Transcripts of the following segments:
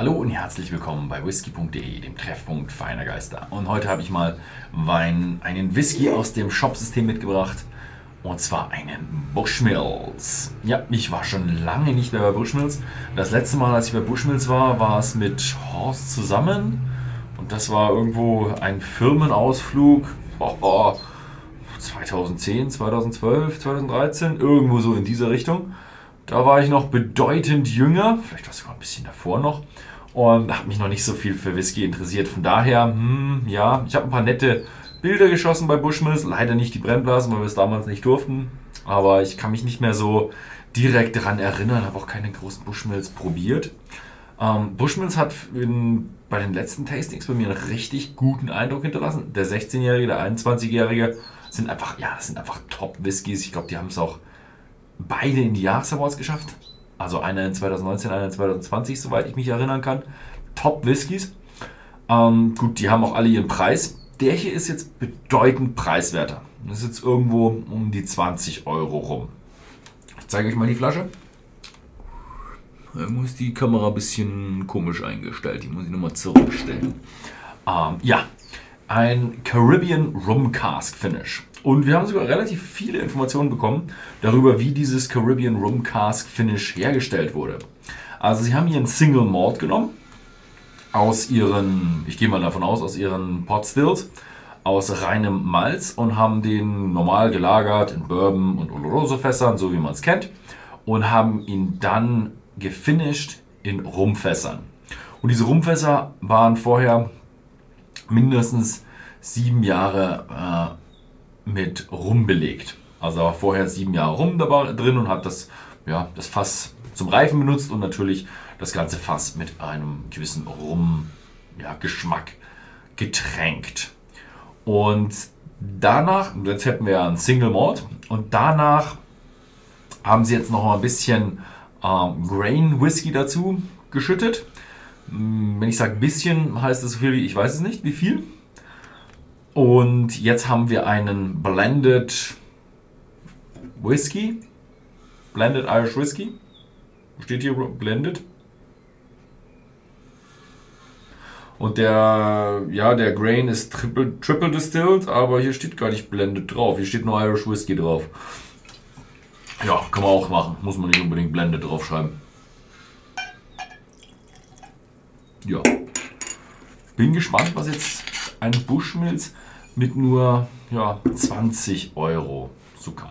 Hallo und herzlich willkommen bei whisky.de, dem Treffpunkt feiner Geister. Und heute habe ich mal Wein, einen Whisky aus dem Shopsystem mitgebracht. Und zwar einen Bushmills. Ja, ich war schon lange nicht mehr bei Bushmills. Das letzte Mal, als ich bei Bushmills war, war es mit Horst zusammen. Und das war irgendwo ein Firmenausflug. Oh, oh, 2010, 2012, 2013, irgendwo so in dieser Richtung. Da war ich noch bedeutend jünger, vielleicht war es sogar ein bisschen davor noch und habe mich noch nicht so viel für Whisky interessiert. Von daher, hm, ja, ich habe ein paar nette Bilder geschossen bei Bushmills, leider nicht die Brennblasen, weil wir es damals nicht durften, aber ich kann mich nicht mehr so direkt daran erinnern, habe auch keine großen Bushmills probiert. Ähm, Bushmills hat in, bei den letzten Tastings bei mir einen richtig guten Eindruck hinterlassen. Der 16-Jährige, der 21-Jährige sind einfach, ja, sind einfach Top-Whiskys. Ich glaube, die haben es auch beide in die Jahresawards geschafft. Also einer in 2019, einer in 2020, soweit ich mich erinnern kann. Top-Whiskys. Ähm, gut, die haben auch alle ihren Preis. Der hier ist jetzt bedeutend preiswerter. Das ist jetzt irgendwo um die 20 Euro rum. Ich zeige euch mal die Flasche. Da muss die Kamera ein bisschen komisch eingestellt. Die muss ich nochmal zurückstellen. Ähm, ja, ein Caribbean Rum Cask Finish. Und wir haben sogar relativ viele Informationen bekommen darüber, wie dieses Caribbean Rum Cask Finish hergestellt wurde. Also sie haben hier einen Single Malt genommen aus ihren, ich gehe mal davon aus, aus ihren Pot Stills, aus reinem Malz und haben den normal gelagert in Bourbon und Oloroso Fässern, so wie man es kennt, und haben ihn dann gefinished in Rumfässern. Und diese Rumfässer waren vorher mindestens sieben Jahre äh, mit Rum belegt. Also war vorher sieben Jahre Rum dabei, drin und hat das, ja, das Fass zum Reifen benutzt und natürlich das ganze Fass mit einem gewissen Rum-Geschmack ja, getränkt. Und danach, jetzt hätten wir einen Single Malt und danach haben sie jetzt noch mal ein bisschen äh, Grain Whisky dazu geschüttet. Wenn ich sage bisschen, heißt das so viel wie, ich weiß es nicht, wie viel. Und jetzt haben wir einen Blended Whisky. Blended Irish Whisky. Steht hier Blended. Und der, ja, der Grain ist triple, triple distilled, aber hier steht gar nicht blended drauf. Hier steht nur Irish Whisky drauf. Ja, kann man auch machen. Muss man nicht unbedingt blended draufschreiben. ja, bin gespannt, was jetzt ein Bushmills mit nur ja, 20 Euro kann.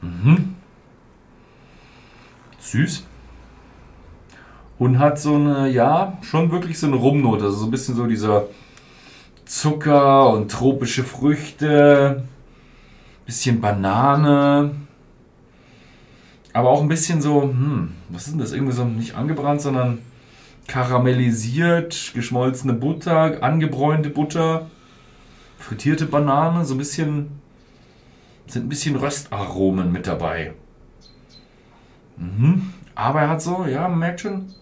Mhm. Süß. Und hat so eine, ja, schon wirklich so eine Rumnote. Also so ein bisschen so dieser Zucker und tropische Früchte. Bisschen Banane aber auch ein bisschen so, hm, was ist denn das? Irgendwie so nicht angebrannt, sondern karamellisiert, geschmolzene Butter, angebräunte Butter, frittierte Banane, so ein bisschen, sind ein bisschen Röstaromen mit dabei. Mhm. Aber er hat so, ja, man merkt schon,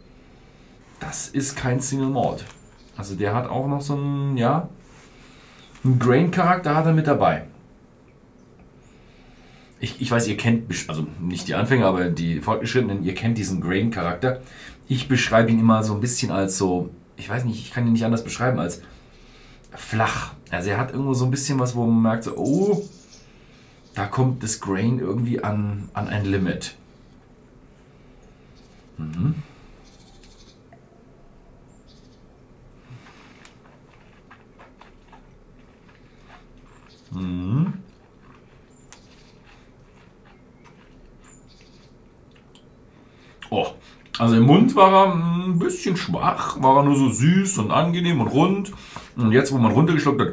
das ist kein Single Malt. Also der hat auch noch so einen, ja, einen Grain-Charakter hat er mit dabei ich, ich weiß, ihr kennt, also nicht die Anfänger, aber die Fortgeschrittenen, ihr kennt diesen Grain-Charakter. Ich beschreibe ihn immer so ein bisschen als so, ich weiß nicht, ich kann ihn nicht anders beschreiben als flach. Also er hat irgendwo so ein bisschen was, wo man merkt, so, oh, da kommt das Grain irgendwie an, an ein Limit. Mhm. Oh, also im Mund war er ein bisschen schwach, war er nur so süß und angenehm und rund. Und jetzt, wo man runtergeschluckt hat,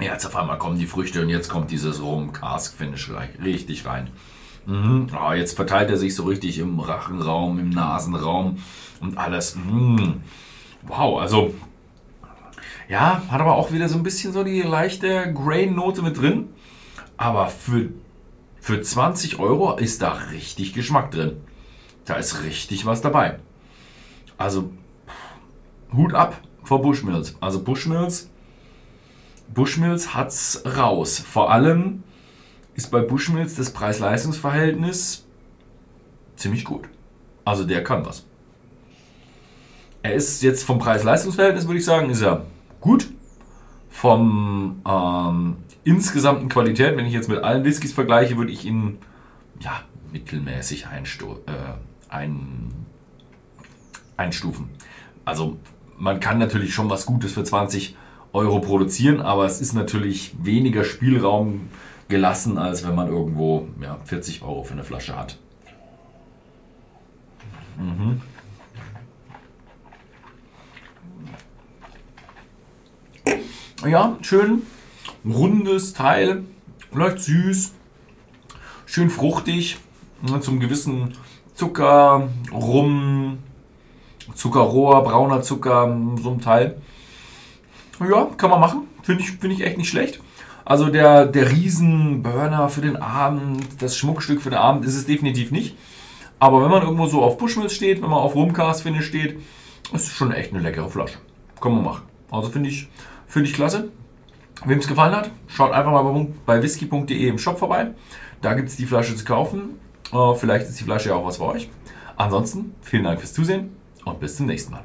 jetzt auf einmal kommen die Früchte und jetzt kommt dieses Rum-Cask-Finish richtig rein. Mhm. Oh, jetzt verteilt er sich so richtig im Rachenraum, im Nasenraum und alles. Mhm. Wow, also ja, hat aber auch wieder so ein bisschen so die leichte Grain-Note mit drin. Aber für, für 20 Euro ist da richtig Geschmack drin. Da ist richtig was dabei. Also Hut ab vor Bushmills. Also Bushmills, Bushmills hat's raus. Vor allem ist bei Bushmills das Preis-Leistungs-Verhältnis ziemlich gut. Also der kann was. Er ist jetzt vom Preis-Leistungs-Verhältnis, würde ich sagen, ist er gut. Vom ähm, insgesamten Qualität, wenn ich jetzt mit allen Whiskys vergleiche, würde ich ihn ja, mittelmäßig einstu äh, ein einstufen. Also man kann natürlich schon was Gutes für 20 Euro produzieren, aber es ist natürlich weniger Spielraum gelassen, als wenn man irgendwo ja, 40 Euro für eine Flasche hat. Mhm. Ja, schön rundes Teil, leicht süß, schön fruchtig, ne, zum gewissen Zucker, Rum, Zuckerrohr, brauner Zucker, so ein Teil. Ja, kann man machen. Finde ich, find ich echt nicht schlecht. Also der, der Riesenburner für den Abend, das Schmuckstück für den Abend ist es definitiv nicht. Aber wenn man irgendwo so auf Bushmills steht, wenn man auf Rumcast Finish steht, ist es schon echt eine leckere Flasche. Kann man machen. Also finde ich, find ich klasse. Wem es gefallen hat, schaut einfach mal bei whisky.de im Shop vorbei. Da gibt es die Flasche zu kaufen. Äh, vielleicht ist die Flasche ja auch was für euch. Ansonsten vielen Dank fürs Zusehen und bis zum nächsten Mal.